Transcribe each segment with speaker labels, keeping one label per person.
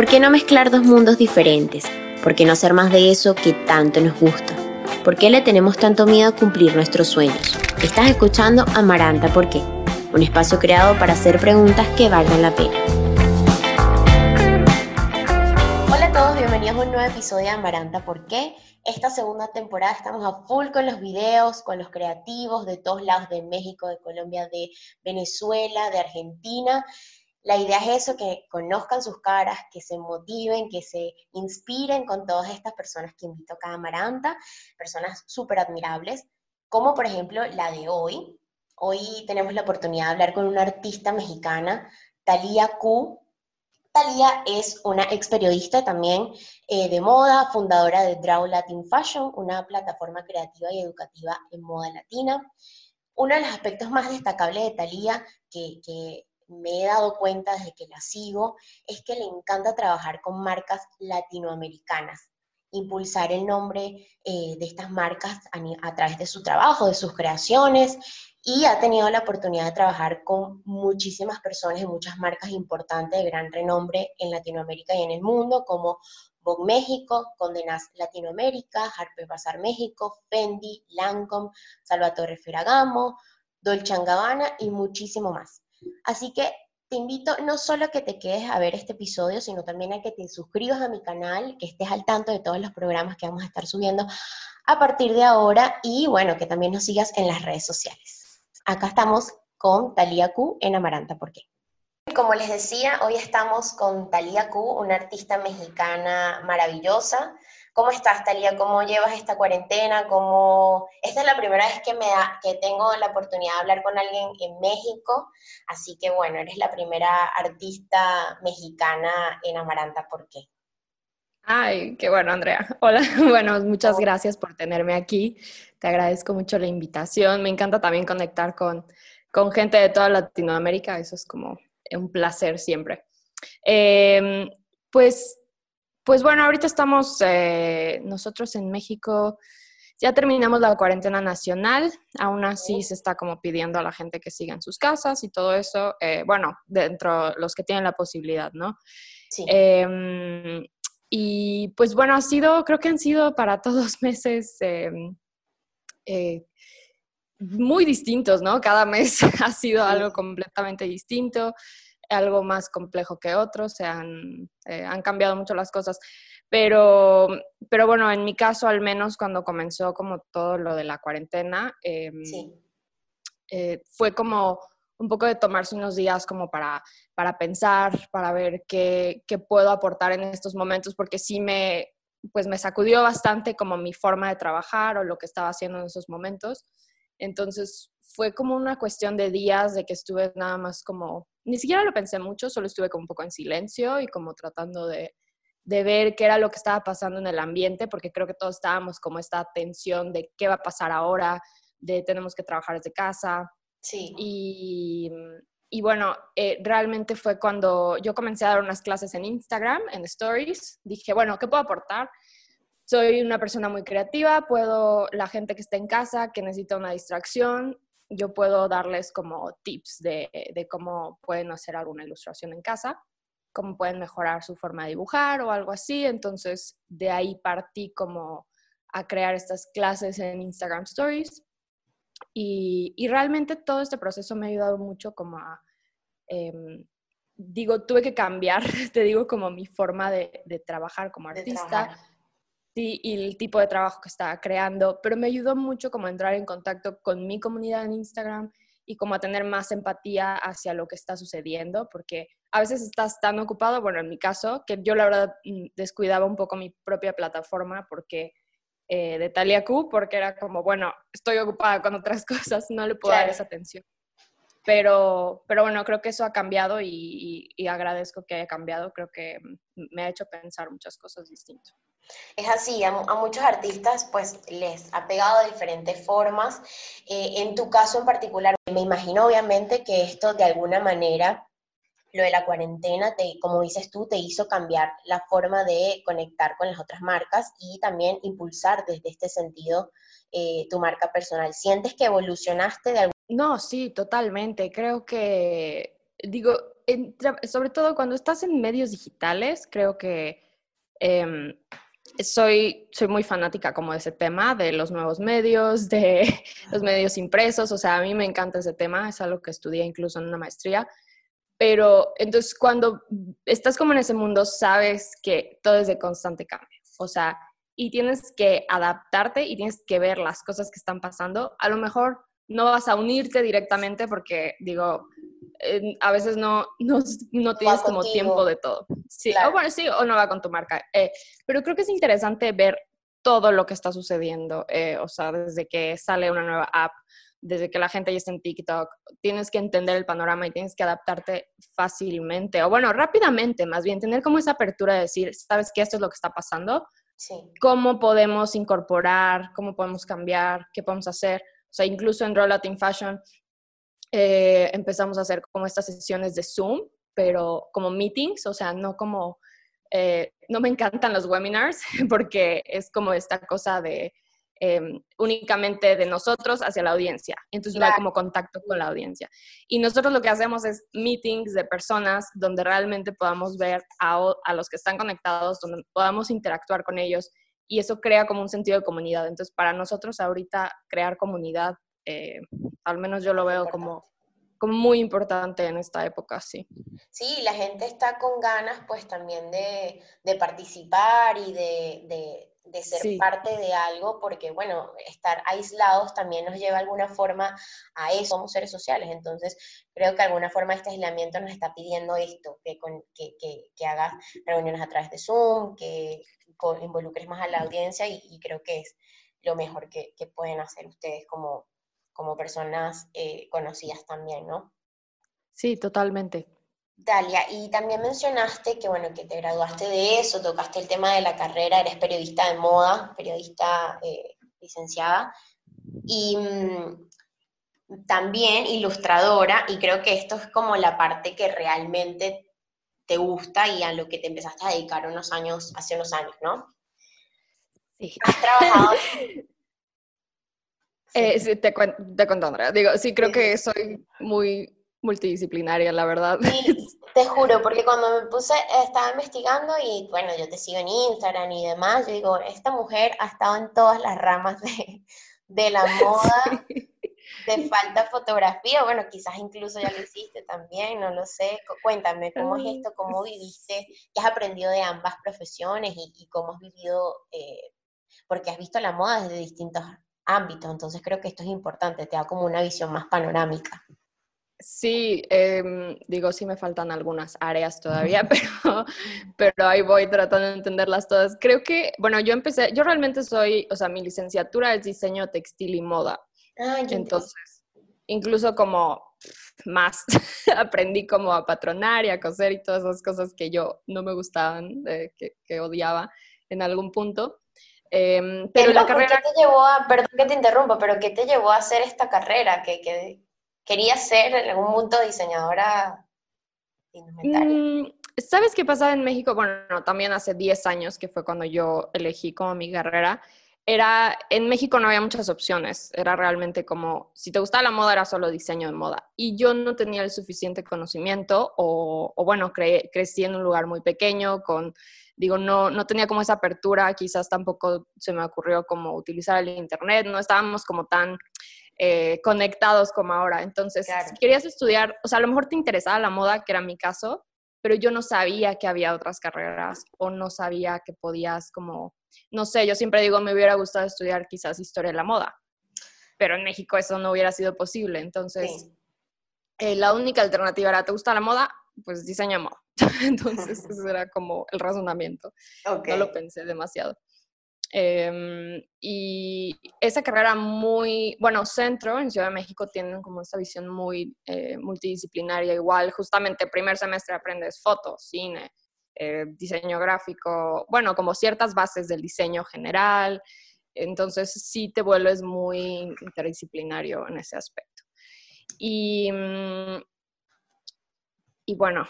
Speaker 1: ¿Por qué no mezclar dos mundos diferentes? ¿Por qué no hacer más de eso que tanto nos gusta? ¿Por qué le tenemos tanto miedo a cumplir nuestros sueños? Estás escuchando Amaranta ¿Por qué? Un espacio creado para hacer preguntas que valgan la pena. Hola a todos, bienvenidos a un nuevo episodio de Amaranta ¿Por qué? Esta segunda temporada estamos a full con los videos, con los creativos de todos lados de México, de Colombia, de Venezuela, de Argentina. La idea es eso, que conozcan sus caras, que se motiven, que se inspiren con todas estas personas que invito a Amaranta, personas súper admirables, como por ejemplo la de hoy. Hoy tenemos la oportunidad de hablar con una artista mexicana, Talía Q. Talía es una ex periodista también eh, de moda, fundadora de Draw Latin Fashion, una plataforma creativa y educativa en moda latina. Uno de los aspectos más destacables de Talía, que me he dado cuenta desde que la sigo es que le encanta trabajar con marcas latinoamericanas, impulsar el nombre eh, de estas marcas a, través de su trabajo, de sus creaciones, y ha tenido la oportunidad de trabajar con muchísimas personas y muchas marcas importantes de gran renombre en Latinoamérica y en el mundo, como Vogue México, Condenas Latinoamérica, Harper Bazaar México, Fendi, Lancome, Salvatore Ferragamo, Dolce Gabbana y muchísimo más. Así que te invito no solo a que te quedes a ver este episodio, sino también a que te suscribas a mi canal, que estés al tanto de todos los programas que vamos a estar subiendo a partir de ahora y bueno, que también nos sigas en las redes sociales. Acá estamos con Talía Q en Amaranta, ¿por qué? Como les decía, hoy estamos con Talía Q, una artista mexicana maravillosa, ¿Cómo estás, Talía? ¿Cómo llevas esta cuarentena? ¿Cómo... Esta es la primera vez que, me que tengo la oportunidad de hablar con alguien en México, así que bueno, eres la primera artista mexicana en Amaranta, ¿por qué?
Speaker 2: Ay, qué bueno, Andrea. Hola, bueno, muchas gracias por tenerme aquí. Te agradezco mucho la invitación. Me encanta también conectar con, con gente de toda Latinoamérica, eso es como un placer siempre. Em, pues pues bueno, ahorita estamos eh, nosotros en México, ya terminamos la cuarentena nacional, aún así se está como pidiendo a la gente que siga en sus casas y todo eso, eh, bueno, dentro los que tienen la posibilidad, ¿no? Sí. Em, y pues bueno, ha sido, creo que han sido para todos meses em, eh, muy distintos, ¿no? Cada mes ha sido algo completamente distinto algo más complejo que otros, se han, eh, han cambiado mucho las cosas. Pero, pero bueno, en mi caso, al menos cuando comenzó como todo lo de la cuarentena, em, eh, fue como un poco de tomarse unos días como para, para pensar, para ver qué, qué, puedo aportar en estos momentos, porque sí me, pues me sacudió bastante como mi forma de trabajar o lo que estaba haciendo en esos momentos. Entonces fue como una cuestión de días de que estuve nada más como ni siquiera lo pensé mucho, solo estuve como un poco en silencio y como tratando de, ver qué era lo que estaba pasando en el ambiente, porque creo que todos estábamos como esta tensión de qué va a pasar ahora, de tenemos que trabajar desde casa. Sí. Y, y bueno, eh, realmente fue cuando yo comencé a dar unas clases en Instagram, en Stories. Dije, bueno, ¿qué puedo aportar? Soy una persona muy creativa, puedo, la gente que está en casa, que necesita una distracción, yo puedo darles como tips de, cómo pueden hacer alguna ilustración en casa, cómo pueden mejorar su forma de dibujar o algo así. Entonces, de ahí partí como a crear estas clases en Instagram Stories. Y, realmente todo este proceso me ha ayudado mucho como a, em, digo, tuve que cambiar, te digo, como mi forma de, trabajar como artista y el tipo de trabajo que estaba creando, pero me ayudó mucho como a entrar en contacto con mi comunidad en Instagram y como a tener más empatía hacia lo que está sucediendo, porque a veces estás tan ocupado, bueno, en mi caso, que yo la verdad mm, descuidaba un poco mi propia plataforma porque eh, de Talia Q, porque era como, bueno, estoy ocupada con otras cosas, no le puedo dar esa atención. Pero, pero bueno, creo que eso ha cambiado y, y agradezco que haya cambiado, creo que mm, me ha hecho pensar muchas cosas distintas.
Speaker 1: Es así, a, muchos artistas pues les ha pegado de diferentes formas. Eh, en tu caso en particular, me imagino obviamente que esto de alguna manera, lo de la cuarentena, te, como dices tú, te hizo cambiar la forma de conectar con las otras marcas y también impulsar desde este sentido eh, tu marca personal. ¿Sientes que evolucionaste de algún
Speaker 2: No, sí, totalmente. Creo que, digo, sobre todo cuando estás en medios digitales, creo que em, soy, soy muy fanática como de ese tema, de los nuevos medios, de los medios impresos, o sea, a mí me encanta ese tema, es algo que estudié incluso en una maestría, pero entonces cuando estás como en ese mundo, sabes que todo es de constante cambio, o sea, y tienes que adaptarte y tienes que ver las cosas que están pasando. A lo mejor no vas a unirte directamente porque, digo, a veces no, no, tienes como tiempo de todo. Sí, o bueno, sí, o no va con tu marca. Eh, pero creo que es interesante ver todo lo que está sucediendo, eh, o sea, desde que sale una nueva app, desde que la gente ya está en TikTok, tienes que entender el panorama y tienes que adaptarte fácilmente, o bueno, rápidamente, más bien, tener como esa apertura de decir, sabes que esto es lo que está pasando, sí. cómo podemos incorporar, cómo podemos cambiar, qué podemos hacer. O sea, incluso en Roll in Fashion eh, empezamos a hacer como estas sesiones de Zoom, pero como meetings, o sea, no como, eh, no me encantan los webinars porque es como esta cosa de em, únicamente de nosotros hacia la audiencia. Entonces no hay como contacto con la audiencia. Y nosotros lo que hacemos es meetings de personas donde realmente podamos ver a, a los que están conectados, donde podamos interactuar con ellos y eso crea como un sentido de comunidad. Entonces, para nosotros ahorita crear comunidad eh, al menos yo lo veo como, como muy importante en esta época, sí.
Speaker 1: Sí, la gente está con ganas pues también de, participar y de, ser parte de algo, porque bueno, estar aislados también nos lleva de alguna forma a eso, somos seres sociales, entonces creo que de alguna forma este aislamiento nos está pidiendo esto, que, que, hagas reuniones a través de Zoom, que involucres más a la audiencia y, creo que es lo mejor que, pueden hacer ustedes como, como personas eh, conocidas también, ¿no?
Speaker 2: Sí, totalmente.
Speaker 1: Dalia, y también mencionaste que, bueno, que te graduaste de eso, tocaste el tema de la carrera, eres periodista de moda, periodista eh, licenciada, y mm, también ilustradora, y creo que esto es como la parte que realmente te gusta y a lo que te empezaste a dedicar unos años, hace unos años, ¿no?
Speaker 2: Sí. Has trabajado Eh, sí, te, te cuento, Andrea. Digo, sí, creo que soy muy multidisciplinaria, la verdad.
Speaker 1: Sí, te juro, porque cuando me puse, estaba investigando y bueno, yo te sigo en Instagram y demás, yo digo, esta mujer ha estado en todas las ramas de, de la moda, de falta fotografía, bueno, quizás incluso ya lo hiciste también, no lo sé. Cuéntame, ¿cómo es esto? ¿Cómo viviste? ¿Qué has aprendido de ambas profesiones y, y cómo has vivido? Eh, porque has visto la moda desde distintos ámbito. Entonces creo que esto es importante, te da como una visión más panorámica.
Speaker 2: Sí, em, digo, sí me faltan algunas áreas todavía, pero, pero ahí voy tratando de entenderlas todas. Creo que, bueno, yo empecé, yo realmente soy, o sea, mi licenciatura es diseño textil y moda. Ah, Entonces, incluso como más aprendí como a patronar y a coser y todas esas cosas que yo no me gustaban, que, que odiaba en algún punto.
Speaker 1: Em, pero la carrera... ¿Qué te llevó a, perdón que te interrumpa, pero qué te llevó a hacer esta carrera? ¿Que, que querías ser en algún punto diseñadora
Speaker 2: mm, ¿Sabes qué pasaba en México? Bueno, también hace 10 años, que fue cuando yo elegí como mi carrera, era, en México no había muchas opciones, era realmente como, si te gustaba la moda, era solo diseño de moda. Y yo no tenía el suficiente conocimiento, o, o bueno, crecí en un lugar muy pequeño, con digo, no, no tenía como esa apertura, quizás tampoco se me ocurrió como utilizar el Internet, no estábamos como tan eh, conectados como ahora. Entonces, si querías estudiar, o sea, a lo mejor te interesaba la moda, que era mi caso, pero yo no sabía que había otras carreras o no sabía que podías como, no sé, yo siempre digo, me hubiera gustado estudiar quizás historia de la moda, pero en México eso no hubiera sido posible. Entonces, eh, la única alternativa era, ¿te gusta la moda? Pues diseño moda. Entonces, ese era como el razonamiento. No lo pensé demasiado. Em, y esa carrera muy, bueno, Centro en Ciudad de México tienen como esta visión muy eh, multidisciplinaria igual. Justamente primer semestre aprendes foto, cine, eh, diseño gráfico, bueno, como ciertas bases del diseño general. Entonces sí te vuelves muy interdisciplinario en ese aspecto. Y, mm, y bueno,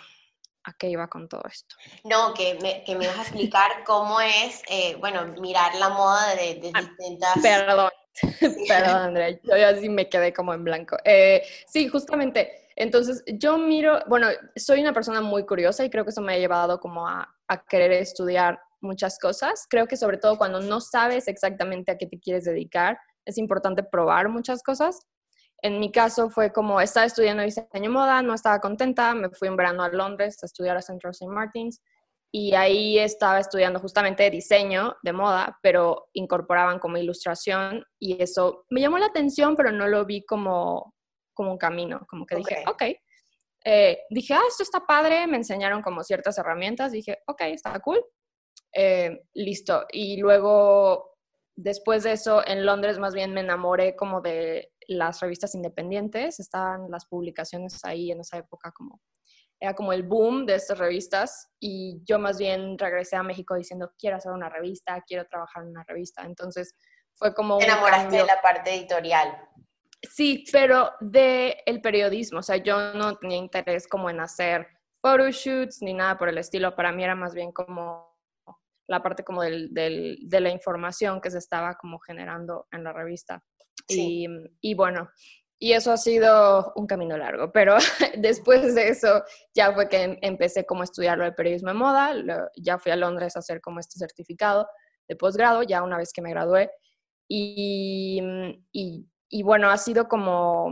Speaker 2: ¿A qué iba con todo esto?
Speaker 1: No, que me, que me ibas a explicar cómo es, eh, bueno, mirar la moda de,
Speaker 2: ah, distintas... Perdón, Perdón, Andrea, yo ya sí me quedé como en blanco. Eh, sí, justamente. Entonces, yo miro, bueno, soy una persona muy curiosa y creo que eso me ha llevado como a, a querer estudiar muchas cosas. Creo que sobre todo cuando no sabes exactamente a qué te quieres dedicar, es importante probar muchas cosas. En mi caso fue como estaba estudiando diseño moda, no estaba contenta, me fui en verano a Londres a estudiar a Central St. Martins y ahí estaba estudiando justamente diseño de moda, pero incorporaban como ilustración y eso me llamó la atención, pero no lo vi como, como un camino, como que dije, ok. Eh, dije, ah, esto está padre, me enseñaron como ciertas herramientas, dije, ok, está cool, eh, listo. Y luego, después de eso, en Londres más bien me enamoré como de las revistas independientes, estaban las publicaciones ahí en esa época como era como el boom de estas revistas y yo más bien regresé a México diciendo, quiero hacer una revista, quiero trabajar en una revista. Entonces fue como...
Speaker 1: Te enamoraste de la parte editorial.
Speaker 2: Sí, pero de el periodismo, o sea, yo no tenía interés como en hacer photoshoots ni nada por el estilo, para mí era más bien como la parte como del, del, de la información que se estaba como generando en la revista. Y, bueno, y eso ha sido un camino largo, pero después de eso ya fue que em, empecé como a estudiar lo de periodismo de moda, ya fui a Londres a hacer como este certificado de posgrado, ya una vez que me gradué. Y, y, y, bueno, ha sido como,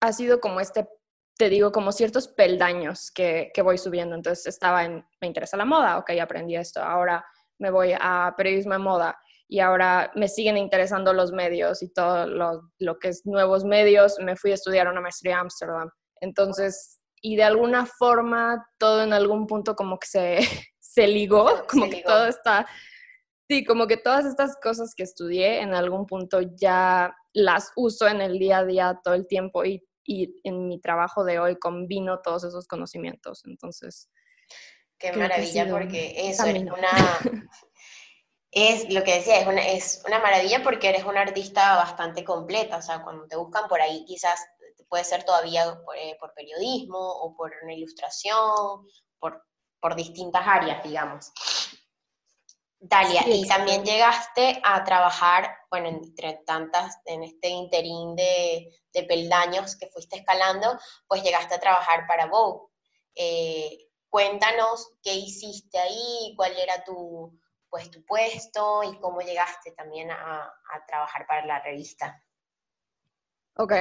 Speaker 2: ha sido como este, te digo, como ciertos peldaños que, que voy subiendo. Entonces estaba en, me interesa la moda, ok, aprendí esto, ahora me voy a periodismo de moda y ahora me siguen interesando los medios y todo lo, que es nuevos medios. Me fui a estudiar una maestría a Ámsterdam. Entonces, y de alguna forma, todo en algún punto como que se, se ligó, como que todo está, sí, como que todas estas cosas que estudié en algún punto ya las uso en el día a día todo el tiempo y, y en mi trabajo de hoy combino todos esos conocimientos. Entonces...
Speaker 1: Qué maravilla, porque eso es una, es lo que decía, es una, es una maravilla porque eres una artista bastante completa, o sea, cuando te buscan por ahí quizás puede ser todavía por, eh, periodismo o por una ilustración, por, por distintas áreas, digamos. Dalia, y también llegaste a trabajar, bueno, entre tantas, en este interín de, de, peldaños que fuiste escalando, pues llegaste a trabajar para Vogue. Eh, cuéntanos qué hiciste ahí, cuál era tu, pues tu puesto y cómo llegaste también a, trabajar para la revista.
Speaker 2: Ok,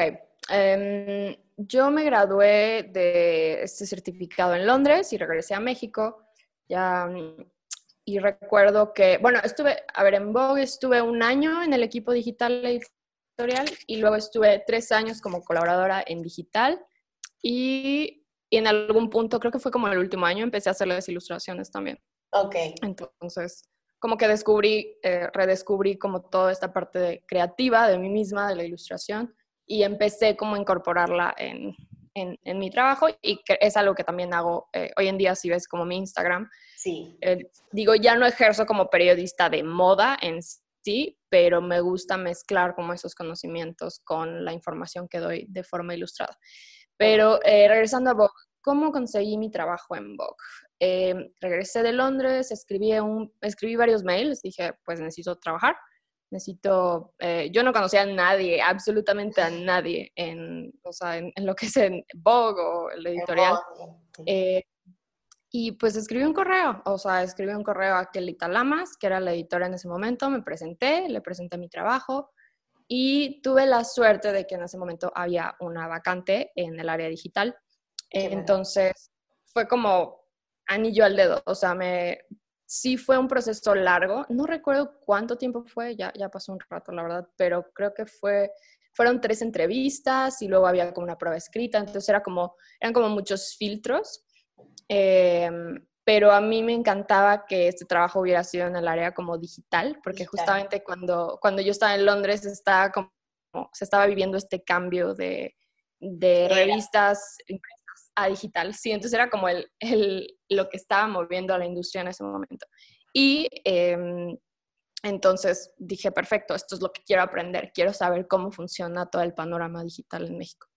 Speaker 2: em, yo me gradué de este certificado en Londres y regresé a México. Ya, y recuerdo que, bueno, estuve, a ver, en Vogue estuve un año en el equipo digital editorial y luego estuve tres años como colaboradora en digital y, y en algún punto, creo que fue como el último año, empecé a hacer las ilustraciones también.
Speaker 1: Ok.
Speaker 2: Entonces, como que descubrí, eh, redescubrí como toda esta parte creativa de mí misma, de la ilustración, y empecé como a incorporarla en, en, mi trabajo y que es algo que también hago eh, hoy en día, si ves como mi Instagram.
Speaker 1: Sí.
Speaker 2: Eh, digo, ya no ejerzo como periodista de moda en sí, pero me gusta mezclar como esos conocimientos con la información que doy de forma ilustrada. Pero regresando a Vogue, ¿cómo conseguí mi trabajo en Vogue? Em, regresé de Londres, escribí, un, escribí varios mails, dije, pues necesito trabajar, necesito, eh, yo no conocía a nadie, absolutamente a nadie en, o sea, en, lo que es en Vogue o el editorial. Eh, y pues escribí un correo, o sea, escribí un correo a Kelita Lamas, que era la editora en ese momento, me presenté, le presenté mi trabajo y tuve la suerte de que en ese momento había una vacante en el área digital. Entonces, fue como anillo al dedo. O sea, me, sí fue un proceso largo. No recuerdo cuánto tiempo fue, ya, ya pasó un rato, la verdad, pero creo que fue, fueron tres entrevistas y luego había como una prueba escrita, entonces era como, eran como muchos filtros. Em, pero a mí me encantaba que este trabajo hubiera sido en el área como digital, porque justamente cuando, cuando yo estaba en Londres estaba como, se estaba viviendo este cambio de, de revistas a digital. Sí, entonces era como el, el, lo que estaba moviendo a la industria en ese momento. Y em, entonces dije, perfecto, esto es lo que quiero aprender, quiero saber cómo funciona todo el panorama digital en México.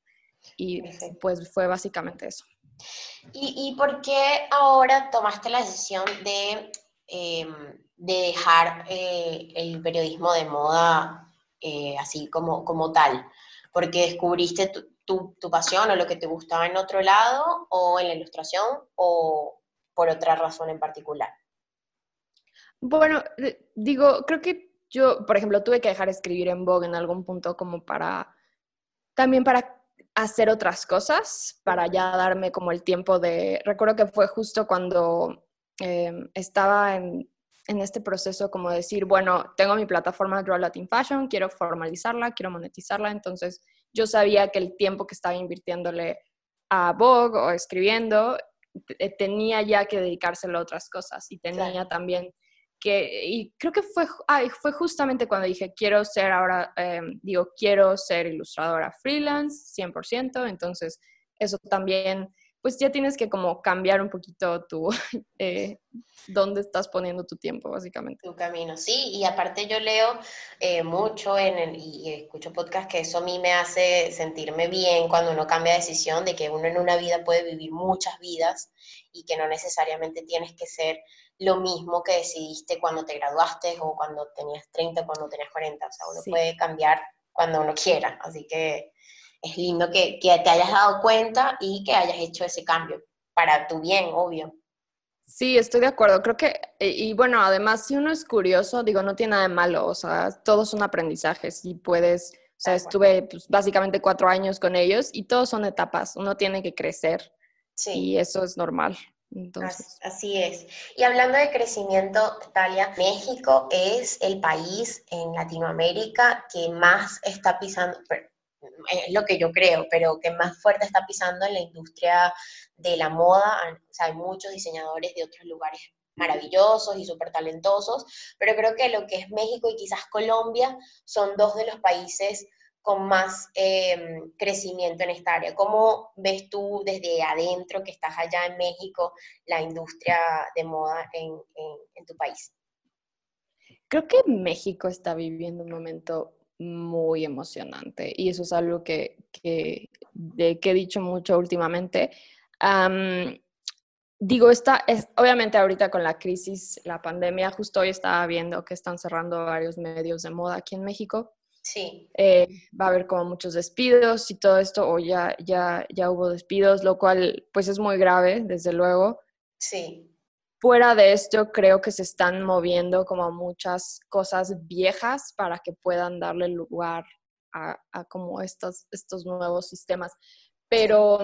Speaker 2: Y pues fue básicamente eso.
Speaker 1: ¿Y, ¿Y, por qué ahora tomaste la decisión de, em, de dejar eh, el periodismo de moda eh, así como, como tal? Porque descubriste tu, tu, pasión o lo que te gustaba en otro lado, o en la ilustración, o por otra razón en particular.
Speaker 2: Bueno, digo, creo que yo, por ejemplo, tuve que dejar de escribir en Vogue en algún punto como para, también para hacer otras cosas, para ya darme como el tiempo de, recuerdo que fue justo cuando em, estaba en, en, este proceso como decir, bueno, tengo mi plataforma Draw Latin Fashion, quiero formalizarla, quiero monetizarla, entonces yo sabía que el tiempo que estaba invirtiéndole a Vogue o escribiendo, tenía ya que dedicárselo a otras cosas y tenía también que, y creo que fue, fue justamente cuando dije, quiero ser ahora, em, digo, quiero ser ilustradora freelance, 100%, entonces eso también, pues ya tienes que como cambiar un poquito tu, eh, dónde estás poniendo tu tiempo, básicamente.
Speaker 1: Tu camino, sí, y aparte yo leo eh, mucho en el, y escucho podcast que eso a mí me hace sentirme bien cuando uno cambia de decisión, de que uno en una vida puede vivir muchas vidas y que no necesariamente tienes que ser lo mismo que decidiste cuando te graduaste o cuando tenías 30 o cuando tenías 40. O sea, uno puede cambiar cuando uno quiera. Así que es lindo que, que, te hayas dado cuenta y que hayas hecho ese cambio para tu bien, obvio.
Speaker 2: Sí, estoy de acuerdo. Creo que, y, bueno, además, si uno es curioso, digo, no tiene nada de malo. O sea, todos son aprendizajes y puedes, o sea, estuve pues, básicamente cuatro años con ellos y todos son etapas. Uno tiene que crecer. Sí. Y eso es normal.
Speaker 1: Así es. Y hablando de crecimiento, Talia, México es el país en Latinoamérica que más está pisando, es lo que yo creo, pero que más fuerte está pisando en la industria de la moda. O sea, hay muchos diseñadores de otros lugares maravillosos y súper talentosos, pero creo que lo que es México y quizás Colombia son dos de los países con más em, crecimiento en esta área. ¿Cómo ves tú desde adentro, que estás allá en México, la industria de moda en, tu país?
Speaker 2: Creo que México está viviendo un momento muy emocionante y eso es algo que, de, que he dicho mucho últimamente. digo, está, es, obviamente ahorita con la crisis, la pandemia, justo hoy estaba viendo que están cerrando varios medios de moda aquí en México
Speaker 1: Sí.
Speaker 2: Eh, va a haber como muchos despidos y todo esto, o ya, ya, ya hubo despidos, lo cual pues es muy grave, desde luego.
Speaker 1: Sí.
Speaker 2: Fuera de esto, creo que se están moviendo como muchas cosas viejas para que puedan darle lugar a, como estos, estos nuevos sistemas. Pero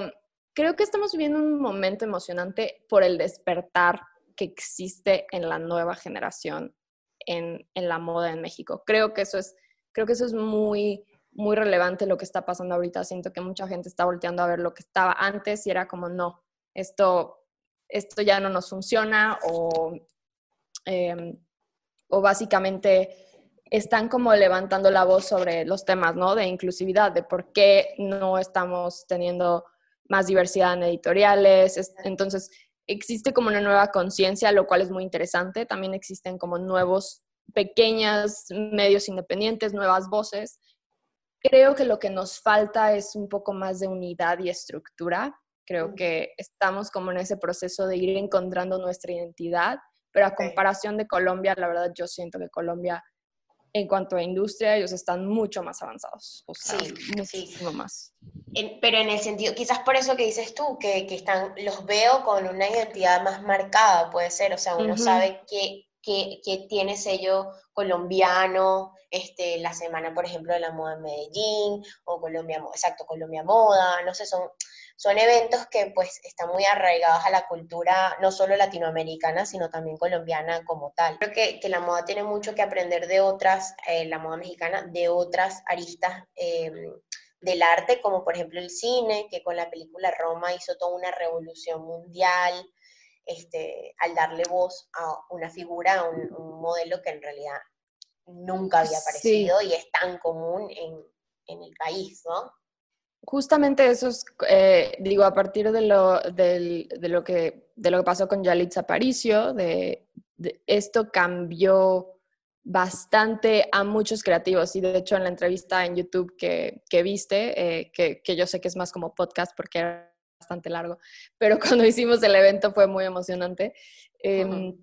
Speaker 2: creo que estamos viviendo un momento emocionante por el despertar que existe en la nueva generación en, en la moda en México. Creo que eso es Creo que eso es muy, muy relevante lo que está pasando ahorita. Siento que mucha gente está volteando a ver lo que estaba antes y era como, no, esto, esto ya no nos funciona o, em, o básicamente están como levantando la voz sobre los temas, ¿no? De inclusividad, de por qué no estamos teniendo más diversidad en editoriales. Entonces, existe como una nueva conciencia, lo cual es muy interesante. También existen como nuevos pequeñas medios independientes, nuevas voces. Creo que lo que nos falta es un poco más de unidad y estructura. Creo que estamos como en ese proceso de ir encontrando nuestra identidad, pero a comparación de Colombia, la verdad yo siento que Colombia, en cuanto a industria, ellos están mucho más avanzados. O sea, sí, muchísimo más.
Speaker 1: pero en el sentido, quizás por eso que dices tú, que, que, están, los veo con una identidad más marcada, puede ser, o sea, uno sabe que que, tiene sello colombiano, este, la semana, por ejemplo, de la moda en Medellín, o Colombia, exacto, Colombia Moda, no sé, son, son eventos que pues están muy arraigados a la cultura, no solo latinoamericana, sino también colombiana como tal. Creo que, que la moda tiene mucho que aprender de otras, eh, la moda mexicana, de otras aristas em, del arte, como por ejemplo el cine, que con la película Roma hizo toda una revolución mundial, este, al darle voz a una figura, a un, modelo que en realidad nunca había aparecido y es tan común en, el país, ¿no?
Speaker 2: Justamente eso es, eh, digo, a partir de lo, de, lo que, de lo que pasó con Yalitza Aparicio, de, esto cambió bastante a muchos creativos y de hecho en la entrevista en YouTube que, viste, eh, que, que, yo sé que es más como podcast porque era bastante largo, pero cuando hicimos el evento fue muy emocionante. Em,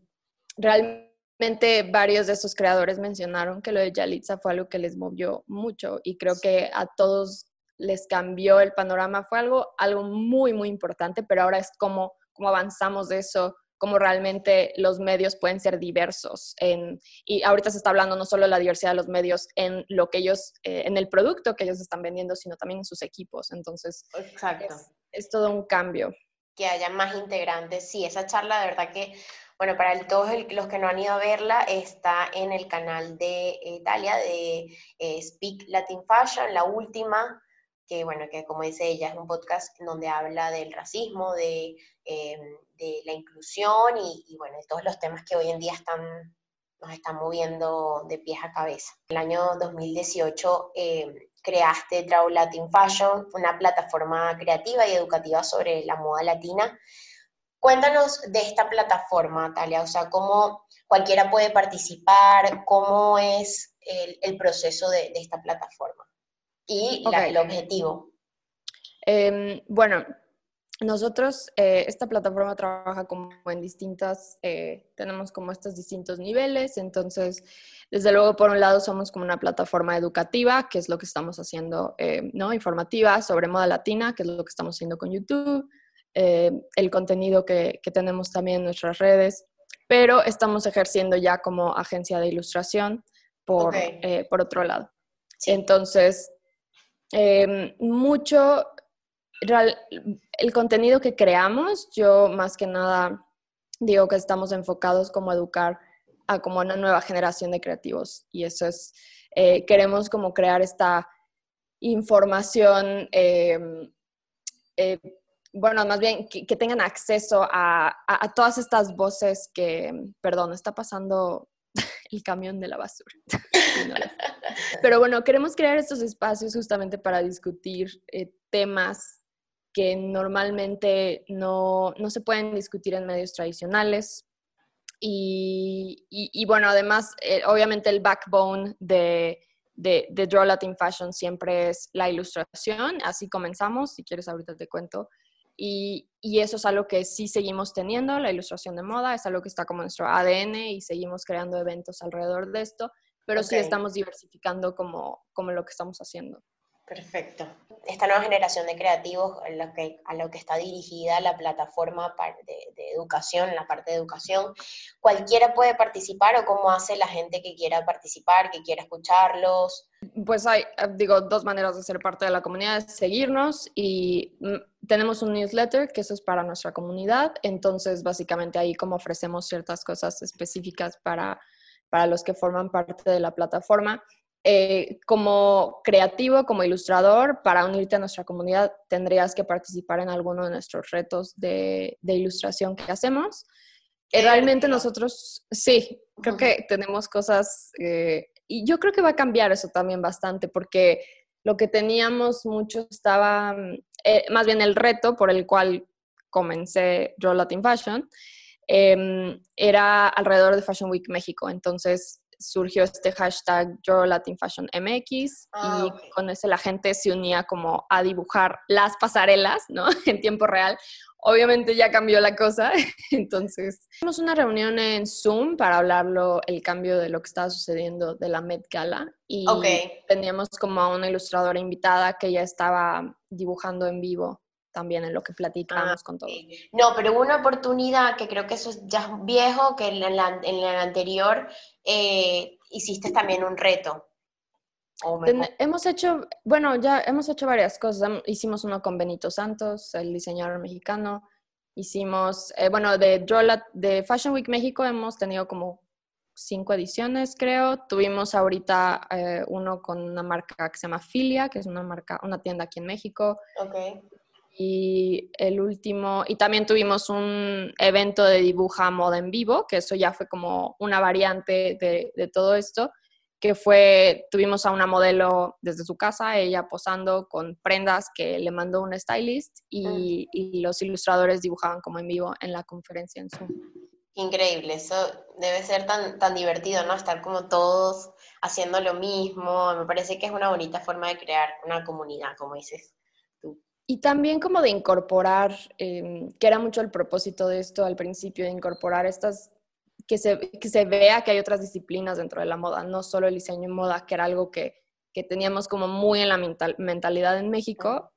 Speaker 2: realmente varios de estos creadores mencionaron que lo de Yalitza fue algo que les movió mucho y creo que a todos les cambió el panorama. Fue algo, algo muy, muy importante, pero ahora es como, como avanzamos de eso, cómo realmente los medios pueden ser diversos. En, y ahorita se está hablando no solo de la diversidad de los medios en lo que ellos, eh, en el producto que ellos están vendiendo, sino también en sus equipos. Entonces,
Speaker 1: Exacto.
Speaker 2: Es, es todo un cambio.
Speaker 1: Que haya más integrantes. Sí, esa charla de verdad que bueno, para todos los que no han ido a verla, está en el canal de Italia de eh, Speak Latin Fashion, la última, que bueno, que como dice ella, es un podcast donde habla del racismo, de, em, la inclusión y, bueno, de todos los temas que hoy en día están, nos están moviendo de pies a cabeza. El año 2018 em, creaste Draw Latin Fashion, una plataforma creativa y educativa sobre la moda latina Cuéntanos de esta plataforma, Talia, o sea, cómo cualquiera puede participar, cómo es el, proceso de, esta plataforma y el objetivo.
Speaker 2: Em, bueno, nosotros, eh, esta plataforma trabaja como en distintas, eh, tenemos como estos distintos niveles, entonces, desde luego, por un lado, somos como una plataforma educativa, que es lo que estamos haciendo, eh, ¿no? Informativa sobre moda latina, que es lo que estamos haciendo con YouTube. Eh, el contenido que, tenemos también en nuestras redes, pero estamos ejerciendo ya como agencia de ilustración por, eh, por otro lado. Entonces, em, mucho, el contenido que creamos, yo más que nada digo que estamos enfocados como educar a como una nueva generación de creativos y eso es, eh, queremos como crear esta información em, bueno, más bien que, tengan acceso a, todas estas voces que, perdón, está pasando el camión de la basura. Pero bueno, queremos crear estos espacios justamente para discutir eh, temas que normalmente no, se pueden discutir en medios tradicionales. Y, bueno, además, eh, obviamente el backbone de, de, de Draw Latin Fashion siempre es la ilustración. Así comenzamos, si quieres ahorita te cuento. Y, eso es algo que sí seguimos teniendo, la ilustración de moda, es algo que está como nuestro ADN y seguimos creando eventos alrededor de esto, pero sí estamos diversificando como, como lo que estamos haciendo.
Speaker 1: Perfecto. Esta nueva generación de creativos a lo que, a lo que está dirigida la plataforma de, de, educación, la parte de educación, ¿cualquiera puede participar o cómo hace la gente que quiera participar, que quiera escucharlos?
Speaker 2: Pues hay, eh, digo, dos maneras de ser parte de la comunidad, seguirnos y mm, tenemos un newsletter que eso es para nuestra comunidad, entonces básicamente ahí como ofrecemos ciertas cosas específicas para, para los que forman parte de la plataforma. Eh, como creativo, como ilustrador, para unirte a nuestra comunidad tendrías que participar en alguno de nuestros retos de, ilustración que hacemos. Eh, realmente nosotros, sí, creo que tenemos cosas, eh, y yo creo que va a cambiar eso también bastante, porque lo que teníamos mucho estaba, más bien el reto por el cual comencé Draw Latin Fashion, em, era alrededor de Fashion Week México. Entonces, surgió este hashtag Your Latin Fashion MX ah, y con ese la gente se unía como a dibujar las pasarelas, ¿no? en tiempo real. Obviamente ya cambió la cosa, entonces tuvimos una reunión en Zoom para hablarlo, el cambio de lo que estaba sucediendo de la Met Gala y teníamos como a una ilustradora invitada que ya estaba dibujando en vivo también en lo que platicamos ah, con todos.
Speaker 1: No, pero hubo una oportunidad que creo que eso es ya viejo, que en la, en la anterior eh, hiciste también un reto.
Speaker 2: hemos hecho, bueno, ya hemos hecho varias cosas. Hicimos uno con Benito Santos, el diseñador mexicano. Hicimos, eh, bueno, de, de Fashion Week México hemos tenido como cinco ediciones, creo. Tuvimos ahorita eh, uno con una marca que se llama Filia, que es una marca, una tienda aquí en México.
Speaker 1: Okay
Speaker 2: y el último, y también tuvimos un evento de dibuja moda en vivo, que eso ya fue como una variante de, de, todo esto, que fue, tuvimos a una modelo desde su casa, ella posando con prendas que le mandó un stylist y, y los ilustradores dibujaban como en vivo en la conferencia en Zoom.
Speaker 1: Increíble, eso debe ser tan, tan divertido, ¿no? Estar como todos haciendo lo mismo, me parece que es una bonita forma de crear una comunidad, como dices.
Speaker 2: Y también como de incorporar, em, que era mucho el propósito de esto al principio, de incorporar estas, que se, que se vea que hay otras disciplinas dentro de la moda, no solo el diseño en moda, que era algo que, que teníamos como muy en la mentalidad en México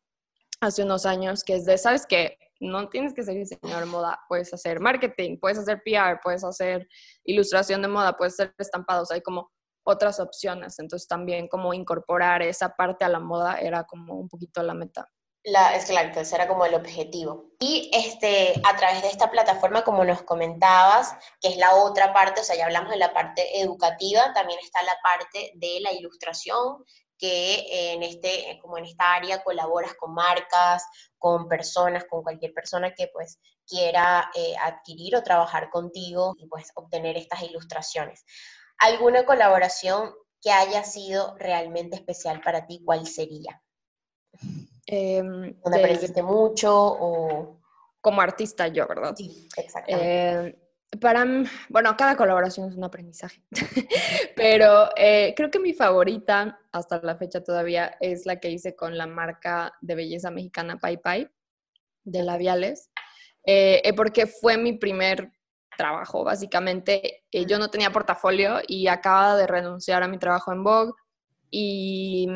Speaker 2: hace unos años, que es de, ¿sabes qué? No tienes que ser diseñador de moda, puedes hacer marketing, puedes hacer PR, puedes hacer ilustración de moda, puedes hacer estampados, hay como otras opciones, entonces también como incorporar esa parte a la moda era como un poquito la meta.
Speaker 1: La, es claro, ese era como el objetivo. Y este, a través de esta plataforma, como nos comentabas, que es la otra parte, o sea, ya hablamos de la parte educativa, también está la parte de la ilustración, que en este, como en esta área colaboras con marcas, con personas, con cualquier persona que pues quiera eh, adquirir o trabajar contigo y pues obtener estas ilustraciones. ¿Alguna colaboración que haya sido realmente especial para ti? ¿Cuál sería? Eh, ¿Donde aprendiste mucho o...?
Speaker 2: Como artista yo, ¿verdad?
Speaker 1: Sí, exactamente.
Speaker 2: Eh, para, bueno, cada colaboración es un aprendizaje, pero eh, creo que mi favorita hasta la fecha todavía es la que hice con la marca de belleza mexicana Pai Pai de labiales, eh, eh, porque fue mi primer trabajo, básicamente. yo no tenía portafolio y acababa de renunciar a mi trabajo en Vogue y,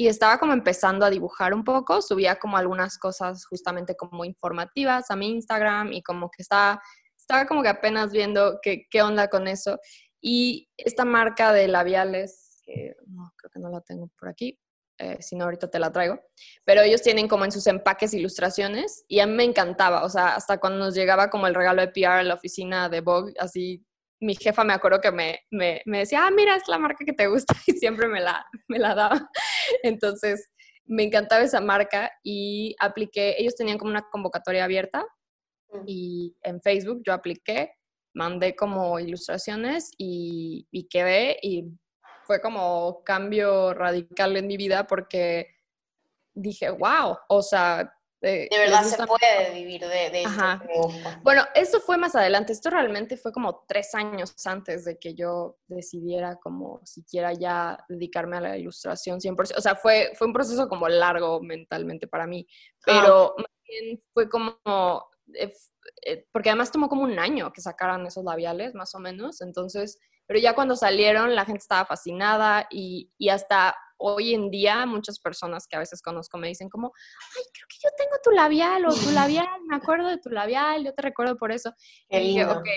Speaker 2: y estaba como empezando a dibujar un poco, subía como algunas cosas justamente como informativas a mi Instagram y como que estaba estaba como que apenas viendo qué, qué onda con eso. Y esta marca de labiales, que no, creo que no la tengo por aquí, eh, si no ahorita te la traigo, pero ellos tienen como en sus empaques ilustraciones y a mí me encantaba, o sea, hasta cuando nos llegaba como el regalo de PR a la oficina de Vogue, así mi jefa me acuerdo que me, me, me, decía, ah, mira, es la marca que te gusta y siempre me la, me la daba. Entonces, me encantaba esa marca y apliqué, ellos tenían como una convocatoria abierta y en Facebook yo apliqué, mandé como ilustraciones y, y quedé y fue como cambio radical en mi vida porque dije, wow, o sea...
Speaker 1: de verdad se puede vivir de, de
Speaker 2: Bueno, eso fue más adelante. Esto realmente fue como tres años antes de que yo decidiera como siquiera ya dedicarme a la ilustración 100%. O sea, fue, fue un proceso como largo mentalmente para mí, ah, pero fue como eh, eh, porque además tomó como un año que sacaran esos labiales, más o menos, entonces, pero ya cuando salieron la gente estaba fascinada y, y hasta hoy en día muchas personas que a veces conozco me dicen como, ay, creo que yo tengo tu labial o tu labial, me acuerdo de tu labial, yo te recuerdo por eso. y dije, ok,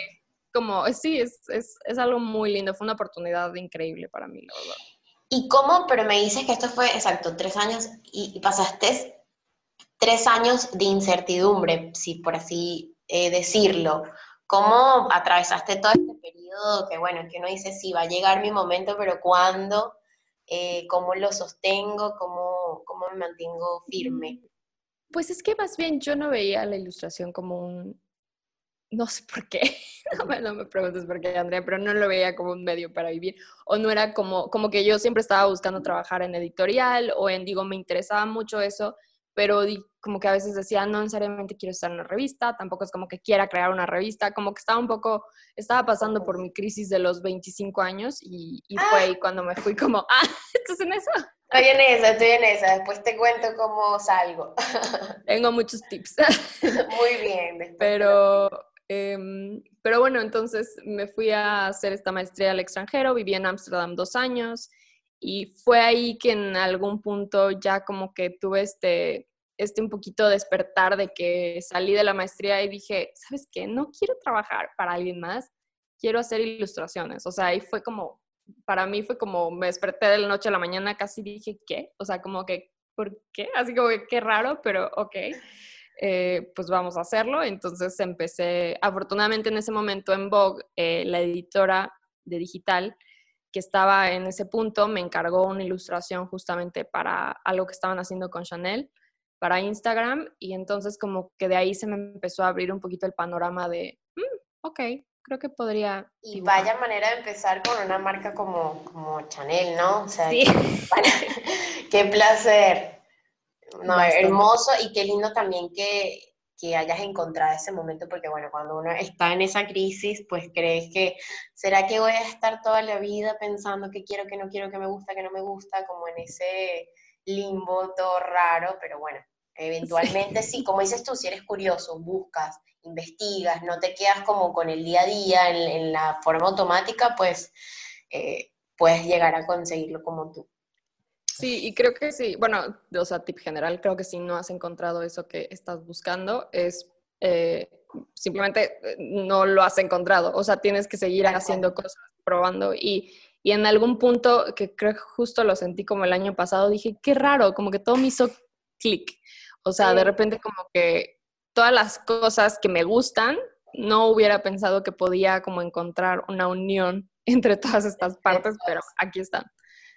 Speaker 2: como, sí, es, es, es, algo muy lindo, fue una oportunidad increíble para mí, la verdad.
Speaker 1: ¿Y cómo? Pero me dices que esto fue, exacto, tres años y, y pasaste tres años de incertidumbre, si por así eh, decirlo. ¿Cómo atravesaste todo periodo que, bueno, que uno dice, sí, va a llegar mi momento, pero ¿cuándo? Eh, ¿Cómo lo sostengo? ¿Cómo, ¿Cómo me mantengo firme?
Speaker 2: Pues es que más bien yo no veía la ilustración como un, no sé por qué, no me, no me, preguntes por qué, Andrea, pero no lo veía como un medio para vivir, o no era como, como que yo siempre estaba buscando trabajar en editorial, o en, digo, me interesaba mucho eso, pero como que a veces decía, no necesariamente quiero estar en una revista, tampoco es como que quiera crear una revista, como que estaba un poco, estaba pasando por mi crisis de los 25 años y, fue ahí cuando me fui como, ah, ¿estás en eso?
Speaker 1: Estoy en esa, estoy en esa, después te cuento cómo salgo.
Speaker 2: Tengo muchos tips.
Speaker 1: Muy bien.
Speaker 2: Pero, em, pero bueno, entonces me fui a hacer esta maestría al extranjero, viví en Ámsterdam dos años, y fue ahí que en algún punto ya como que tuve este, este un poquito despertar de que salí de la maestría y dije, ¿sabes qué? No quiero trabajar para alguien más, quiero hacer ilustraciones. O sea, ahí fue como, para mí fue como, me desperté de la noche a la mañana, casi dije, ¿qué? O sea, como que, ¿por qué? Así como que qué raro, pero ok. Eh, pues vamos a hacerlo. Entonces empecé, afortunadamente en ese momento en Vogue, eh, la editora de digital, que estaba en ese punto me encargó una ilustración justamente para algo que estaban haciendo con Chanel, para Instagram, y entonces como que de ahí se me empezó a abrir un poquito el panorama de, mm, ok, creo que podría...
Speaker 1: Y vaya manera de empezar con una marca como, como Chanel, ¿no?
Speaker 2: O sea, sí.
Speaker 1: qué placer. No, hermoso y qué lindo también que que hayas encontrado ese momento, porque bueno, cuando uno está en esa crisis, pues crees que, ¿será que voy a estar toda la vida pensando que quiero, que no quiero, que me gusta, que no me gusta, como en ese limbo todo raro? Pero bueno, Eventualmente sí. como dices tú, si eres curioso, buscas, investigas, no te quedas como con el día a día en, la forma automática, pues eh, puedes llegar a conseguirlo como tú.
Speaker 2: Sí, y creo que sí, bueno, o sea, tip general, creo que si no has encontrado eso que estás buscando, es eh, simplemente eh, no lo has encontrado, o sea, tienes que seguir haciendo cosas, probando y, y en algún punto, que creo que justo lo sentí como el año pasado, dije, qué raro, como que todo me hizo clic, o sea, de repente como que todas las cosas que me gustan, no hubiera pensado que podía como encontrar una unión entre todas estas partes, pero aquí están.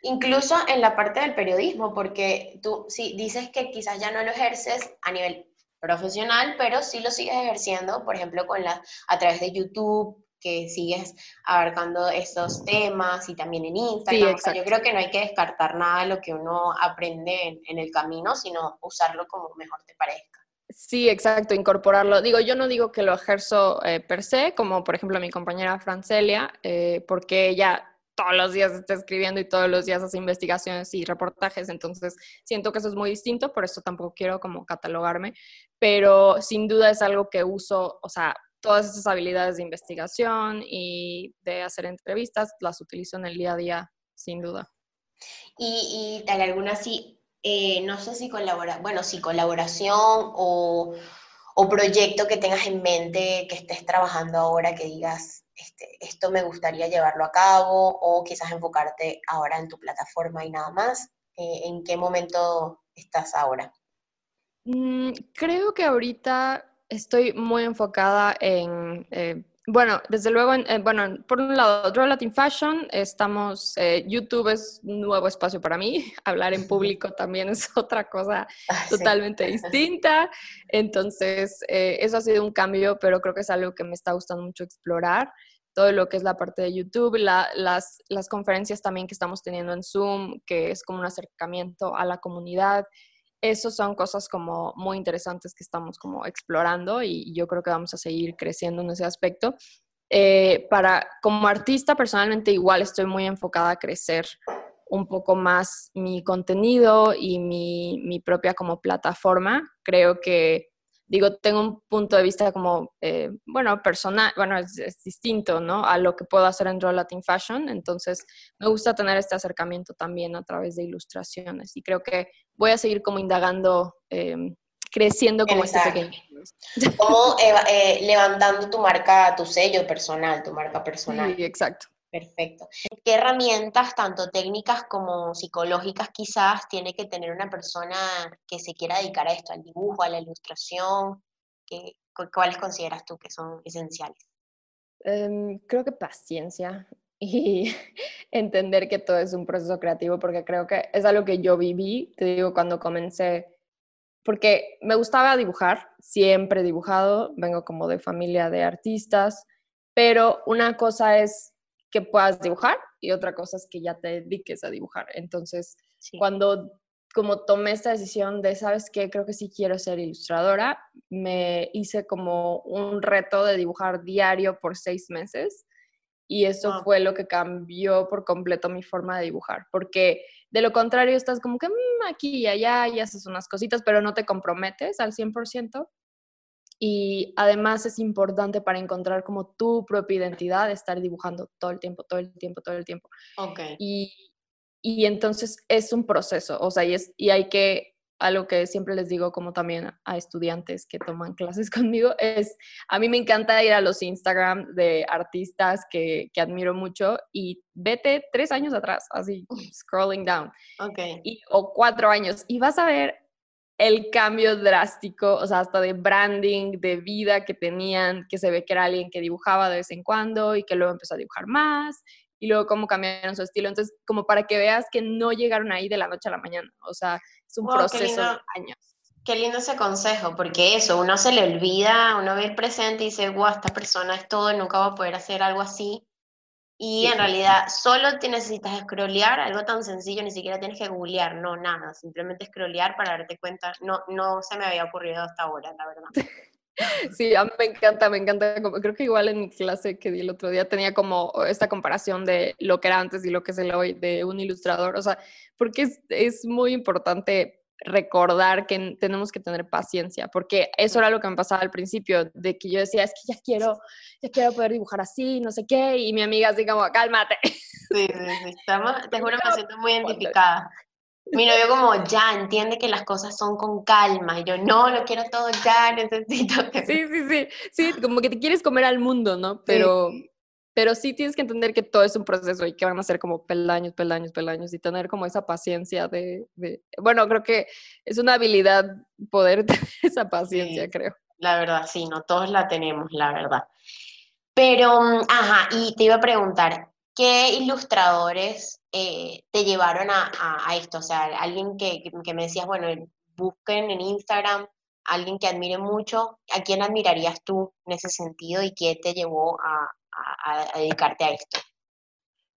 Speaker 1: Incluso en la parte del periodismo, porque tú sí dices que quizás ya no lo ejerces a nivel profesional, pero sí lo sigues ejerciendo, por ejemplo, con la, a través de YouTube, que sigues abarcando estos temas y también en Instagram. yo creo que no hay que descartar nada de lo que uno aprende en, el camino, sino usarlo como mejor te parezca.
Speaker 2: Sí, exacto, incorporarlo. Digo, yo no digo que lo ejerzo eh, per se, como por ejemplo mi compañera Francelia, eh, porque ella todos los días está escribiendo y todos los días hace investigaciones y reportajes, entonces siento que eso es muy distinto, por eso tampoco quiero como catalogarme, pero sin duda es algo que uso, o sea, todas esas habilidades de investigación y de hacer entrevistas las utilizo en el día a día, sin duda.
Speaker 1: Y, y alguna sí, eh, no sé si colabora, bueno, si colaboración o, o proyecto que tengas en mente, que estés trabajando ahora, que digas, este, esto me gustaría llevarlo a cabo o quizás enfocarte ahora en tu plataforma y nada más? Eh, ¿En qué momento estás ahora?
Speaker 2: Mm, creo que ahorita estoy muy enfocada en, eh, bueno, desde luego, en, bueno, por un lado, Draw Latin Fashion, estamos, eh, YouTube es un nuevo espacio para mí, hablar en público también es otra cosa ah, totalmente distinta, entonces eso ha sido un cambio, pero creo que es algo que me está gustando mucho explorar todo lo que es la parte de YouTube, las, las conferencias también que estamos teniendo en Zoom, que es como un acercamiento a la comunidad. Esas son cosas como muy interesantes que estamos como explorando y yo creo que vamos a seguir creciendo en ese aspecto. Eh, para, como artista, personalmente igual estoy muy enfocada a crecer un poco más mi contenido y mi, mi propia como plataforma. Creo que digo, tengo un punto de vista como, eh, bueno, personal, bueno, es, distinto, ¿no? A lo que puedo hacer en Raw Latin Fashion. Entonces, me gusta tener este acercamiento también a través de ilustraciones. Y creo que voy a seguir como indagando, em, creciendo como este pequeño.
Speaker 1: Como eh, levantando tu marca, tu sello personal, tu marca personal.
Speaker 2: Sí, exacto.
Speaker 1: Perfecto. ¿Qué herramientas, tanto técnicas como psicológicas, quizás tiene que tener una persona que se quiera dedicar a esto, al dibujo, a la ilustración? ¿Qué, ¿Cuáles consideras tú que son esenciales?
Speaker 2: Em, creo que paciencia y entender que todo es un proceso creativo, porque creo que es algo que yo viví, te digo, cuando comencé, porque me gustaba dibujar, siempre dibujado, vengo como de familia de artistas, pero una cosa es que puedas dibujar y otra cosa es que ya te dediques a dibujar. Entonces, cuando como tomé esta decisión de, ¿sabes qué? Creo que sí quiero ser ilustradora, me hice como un reto de dibujar diario por seis meses y eso fue lo que cambió por completo mi forma de dibujar, porque de lo contrario estás como que mm, aquí y allá y haces unas cositas, pero no te comprometes al 100%. Y además es importante para encontrar como tu propia identidad, estar dibujando todo el tiempo, todo el tiempo, todo el tiempo.
Speaker 1: Ok.
Speaker 2: Y, y entonces es un proceso, o sea, y, es, y hay que, algo que siempre les digo como también a estudiantes que toman clases conmigo, es, a mí me encanta ir a los Instagram de artistas que, que admiro mucho y vete tres años atrás, así, scrolling down.
Speaker 1: Ok.
Speaker 2: Y, o cuatro años, y vas a ver el cambio drástico, o sea, hasta de branding, de vida que tenían, que se ve que era alguien que dibujaba de vez en cuando y que luego empezó a dibujar más y luego cómo cambiaron su estilo. Entonces, como para que veas que no llegaron ahí de la noche a la mañana, o sea, es un proceso de años.
Speaker 1: Qué lindo ese consejo, porque eso, uno se le olvida, uno ve el presente y dice, guau, esta persona es todo, nunca va a poder hacer algo así. Y en realidad solo te necesitas scrollear, algo tan sencillo, ni siquiera tienes que googlear, no, nada, simplemente scrollear para darte cuenta, no, no se me había ocurrido hasta ahora, la verdad.
Speaker 2: Sí, a mí me encanta, me encanta. Creo que igual en mi clase que di el otro día tenía como esta comparación de lo que era antes y lo que es el hoy de un ilustrador. O sea, porque es, es muy importante recordar que tenemos que tener paciencia, porque eso era lo que me pasaba al principio, de que yo decía, es que ya quiero, ya quiero poder dibujar así, no sé qué, y mi amiga así como, cálmate.
Speaker 1: Sí, sí, sí, estamos, te juro, me siento muy identificada. Mi novio como, ya, entiende que las cosas son con calma. Y yo, no, lo quiero todo ya, necesito que...
Speaker 2: Sí, sí, sí. Sí, como que te quieres comer al mundo, ¿no? Pero, pero sí tienes que entender que todo es un proceso y que van a ser como peldaños, peldaños, peldaños y tener como esa paciencia de... Bueno, creo que es una habilidad poder tener esa paciencia, creo.
Speaker 1: La verdad, sí, no todos la tenemos, la verdad. Pero, mm, ajá, y te iba a preguntar, ¿qué ilustradores eh, te llevaron a, esto? O sea, alguien que, me decías, bueno, busquen en Instagram alguien que admire mucho, ¿a quién admirarías tú en ese sentido y qué te llevó a, dedicarte a esto?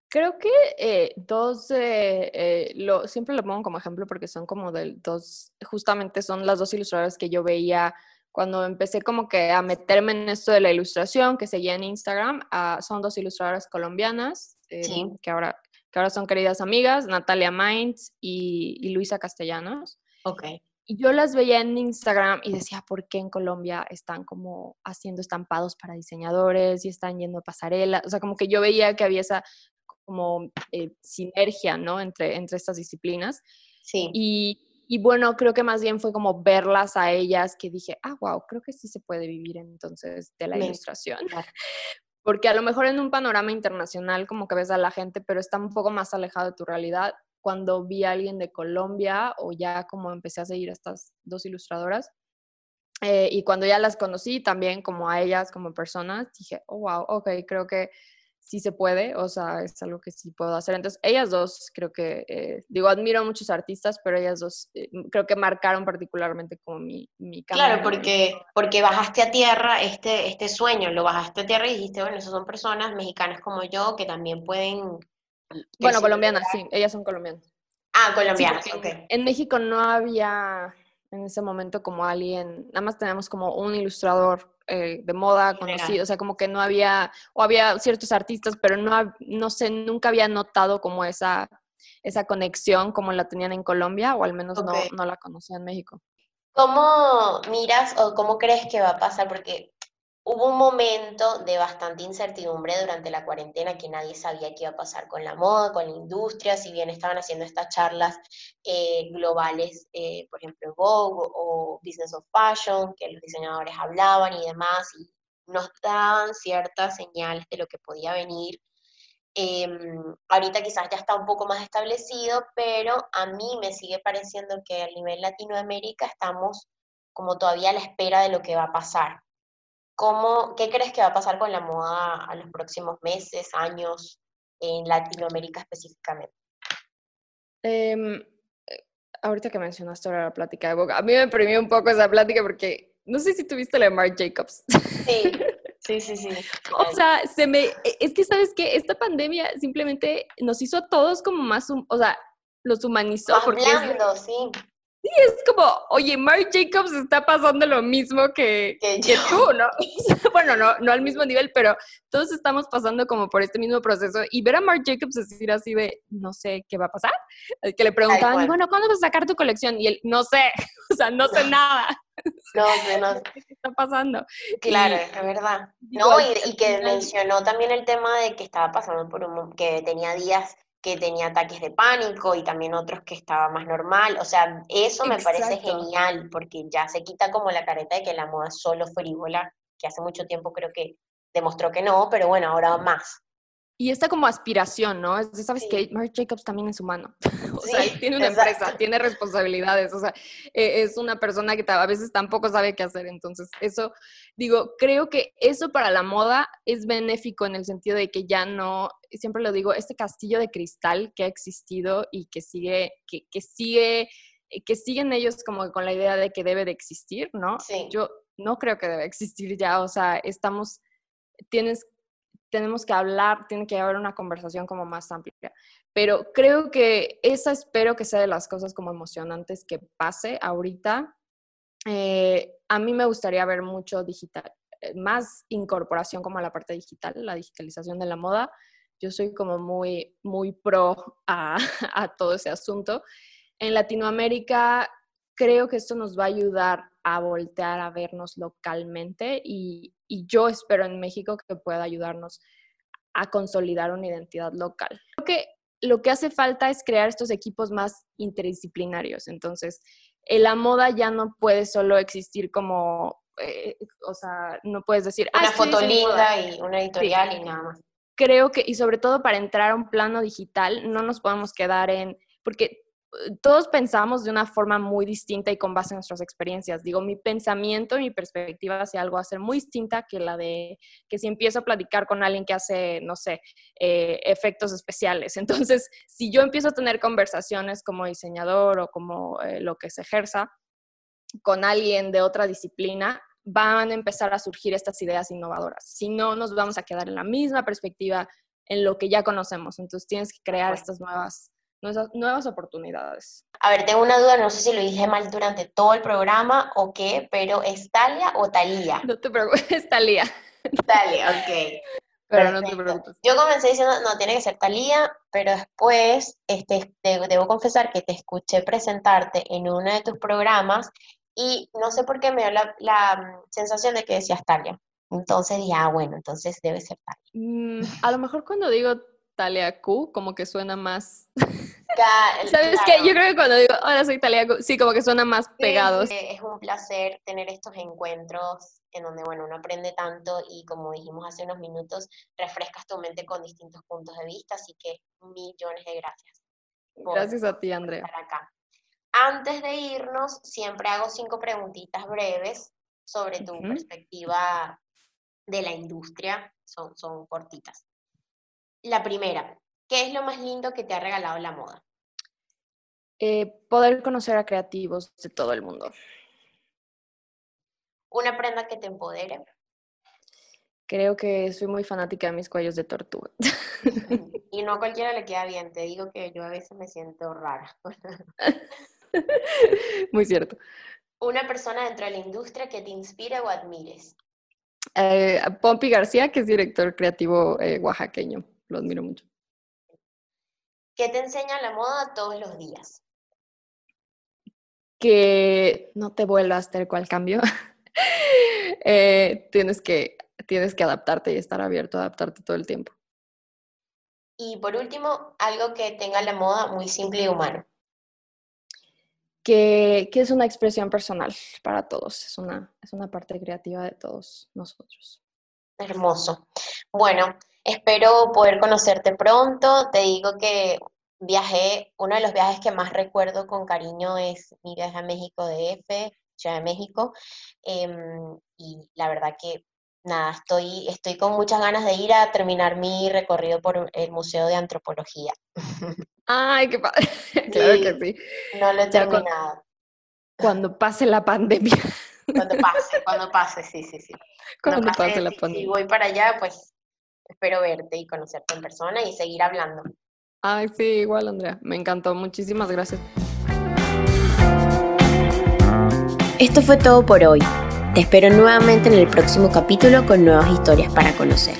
Speaker 2: Creo que eh, dos, eh, lo, siempre lo pongo como ejemplo porque son como de dos, justamente son las dos ilustradoras que yo veía cuando empecé como que a meterme en esto de la ilustración, que seguía en Instagram, ah, son dos ilustradoras colombianas, que ahora que ahora son queridas amigas, Natalia Mainz y, Luisa Castellanos.
Speaker 1: Ok.
Speaker 2: Y yo las veía en Instagram y decía, ¿por qué en Colombia están como haciendo estampados para diseñadores y están yendo a pasarela? O sea, como que yo veía que había esa como eh, sinergia, ¿no? Entre, entre estas disciplinas.
Speaker 1: Sí.
Speaker 2: Y, y, bueno, creo que más bien fue como verlas a ellas que dije, ah, wow, creo que sí se puede vivir entonces de la ilustración. porque a lo mejor en un panorama internacional como que ves a la gente, pero está un poco más alejado de tu realidad. Cuando vi a alguien de Colombia o ya como empecé a seguir a estas dos ilustradoras, eh, y cuando ya las conocí también como a ellas como personas, dije, oh, wow, ok, creo que sí se puede, o sea, es algo que sí puedo hacer. Entonces, ellas dos, creo que, eh, digo, admiro a muchos artistas, pero ellas dos eh, creo que marcaron particularmente como mi, mi
Speaker 1: Claro, porque, porque bajaste a tierra este, este sueño, lo bajaste a tierra y dijiste, bueno, esas son personas mexicanas como yo que también pueden...
Speaker 2: Bueno, colombianas, sí, ellas son colombianas.
Speaker 1: Ah, colombianas, ok.
Speaker 2: En México no había en ese momento como alguien, nada más tenemos como un ilustrador eh, de moda conocido, o sea, como que no había, o había ciertos artistas, pero no, no sé, nunca había notado como esa, esa conexión como la tenían en Colombia, o al menos no, no la conocía en México.
Speaker 1: ¿Cómo miras o cómo crees que va a pasar? Porque Hubo un momento de bastante incertidumbre durante la cuarentena que nadie sabía qué iba a pasar con la moda, con la industria, si bien estaban haciendo estas charlas eh, globales, eh, por ejemplo, Vogue o Business of Fashion, que los diseñadores hablaban y demás, y nos daban ciertas señales de lo que podía venir. Em, ahorita quizás ya está un poco más establecido, pero a mí me sigue pareciendo que a nivel Latinoamérica estamos como todavía a la espera de lo que va a pasar. ¿Cómo, ¿Qué crees que va a pasar con la moda a los próximos meses, años, en Latinoamérica específicamente?
Speaker 2: Em, eh, ahorita que mencionaste ahora la plática de Boca, a mí me premió un poco esa plática porque no sé si tuviste la de Marc Jacobs.
Speaker 1: Sí, sí, sí, sí.
Speaker 2: o sea, se me, e, es que sabes que esta pandemia simplemente nos hizo a todos como más, o sea, los humanizó.
Speaker 1: Más porque sí.
Speaker 2: Sí, es como, oye, Marc Jacobs está pasando lo mismo que, que, tú, ¿no? bueno, no, no al mismo nivel, pero todos estamos pasando como por este mismo proceso. Y ver a Marc Jacobs decir así de, no sé qué va a pasar, que le preguntaban, bueno, ¿cuándo vas a sacar tu colección? Y él, no sé, o sea, no sé nada.
Speaker 1: No sé, no
Speaker 2: ¿Qué está pasando?
Speaker 1: Claro, es verdad. No, y, y que mencionó también el tema de que estaba pasando por un, que tenía días que tenía ataques de pánico y también otros que estaba más normal. O sea, eso me parece genial porque ya se quita como la careta de que la moda es solo frívola, que hace mucho tiempo creo que demostró que no, pero bueno, ahora más.
Speaker 2: Y esta como aspiración, ¿no? Sabes que Marc Jacobs también es humano. o sea, tiene una empresa, tiene responsabilidades. O sea, e, es una persona que a veces tampoco sabe qué hacer. Entonces, eso, digo, creo que eso para la moda es benéfico en el sentido de que ya no, siempre lo digo, este castillo de cristal que ha existido y que sigue, que, que sigue, que siguen ellos como con la idea de que debe de existir, ¿no?
Speaker 1: Sí.
Speaker 2: Yo no creo que debe existir ya. O sea, estamos, tienes tenemos que hablar, tiene que haber una conversación como más amplia. Pero creo que esa espero que sea de las cosas como emocionantes que pase ahorita. Eh, a mí me gustaría ver mucho digital, eh, más incorporación como a la parte digital, la digitalización de la moda. Yo soy como muy, muy pro a, a todo ese asunto. En Latinoamérica creo que esto nos va a ayudar a voltear a vernos localmente y, y yo espero en México que pueda ayudarnos a consolidar una identidad local. Creo que lo que hace falta es crear estos equipos más interdisciplinarios. Entonces, la moda ya no puede solo existir como, eh, o sea, no puedes decir...
Speaker 1: Una foto linda y una editorial y nada más.
Speaker 2: Creo que, y sobre todo para entrar a un plano digital, no nos podemos quedar en, porque todos pensamos de una forma muy distinta y con base en nuestras experiencias. Digo, mi pensamiento, mi perspectiva hacia algo va a ser muy distinta que la de que si empiezo a platicar con alguien que hace, no sé, eh, efectos especiales. Entonces, si yo empiezo a tener conversaciones como diseñador o como eh, lo que se ejerza con alguien de otra disciplina, van a empezar a surgir estas ideas innovadoras. Si no, nos vamos a quedar en la misma perspectiva en lo que ya conocemos. Entonces, tienes que crear estas nuevas nuevas oportunidades.
Speaker 1: A ver, tengo una duda, no sé si lo dije mal durante todo el programa o qué, pero ¿es Talia o Talía?
Speaker 2: No te preocupes, es Talía.
Speaker 1: Talia, ok.
Speaker 2: Pero no te preocupes.
Speaker 1: Yo comencé diciendo, no, tiene que ser Talía, pero después este, debo confesar que te escuché presentarte en uno de tus programas y no sé por qué me dio la, la mm, sensación de que decías Talia. Entonces dije, ah, bueno, entonces debe ser Talia.
Speaker 2: Mm, a lo mejor cuando digo Talia Q, como que suena más... ¿Sabes qué? Yo creo que cuando digo, hola, soy Talia Q, sí, como que suena más pegados.
Speaker 1: es un placer tener estos encuentros en donde, bueno, uno aprende tanto y como dijimos hace unos minutos, refrescas tu mente con distintos puntos de vista, así que millones de gracias.
Speaker 2: Gracias a ti, Andrea.
Speaker 1: Acá. Antes de irnos, siempre hago cinco preguntitas breves sobre tu perspectiva de la industria, son, son cortitas. La primera, ¿qué es lo más lindo que te ha regalado la moda?
Speaker 2: Eh, poder conocer a creativos de todo el mundo.
Speaker 1: ¿Una prenda que te empodere?
Speaker 2: Creo que soy muy fanática de mis cuellos de tortuga.
Speaker 1: Y no a cualquiera le queda bien, te digo que yo a veces me siento rara.
Speaker 2: Muy cierto.
Speaker 1: Una persona dentro de la industria que te inspire o admires.
Speaker 2: Eh, Pompi García, que es director creativo eh, oaxaqueño lo admiro mucho.
Speaker 1: ¿Qué te enseña la moda todos los días?
Speaker 2: Que no te vuelvas tal cual cambio. Eh, tienes, que, tienes que adaptarte y estar abierto a adaptarte todo el tiempo.
Speaker 1: Y por último, algo que tenga la moda muy simple y humano.
Speaker 2: Que, que, es una expresión personal para todos, es una, es una parte creativa de todos nosotros.
Speaker 1: Hermoso. Bueno, Espero poder conocerte pronto. Te digo que viajé, uno de los viajes que más recuerdo con cariño es mi viaje a México de F, Ciudad de México. Em, y la verdad que nada, estoy, estoy con muchas ganas de ir a terminar mi recorrido por el Museo de Antropología.
Speaker 2: Ay, qué padre. claro que sí.
Speaker 1: No lo he terminado.
Speaker 2: Cuando pase la pandemia.
Speaker 1: Cuando pase, cuando pase, sí, sí, sí.
Speaker 2: Cuando, pase, la pandemia.
Speaker 1: Si voy para allá, pues espero verte y conocerte en persona y seguir hablando.
Speaker 2: Ay, sí, igual Andrea, me encantó, muchísimas gracias.
Speaker 1: Esto fue todo por hoy. Te espero nuevamente en el próximo capítulo con nuevas historias para conocer.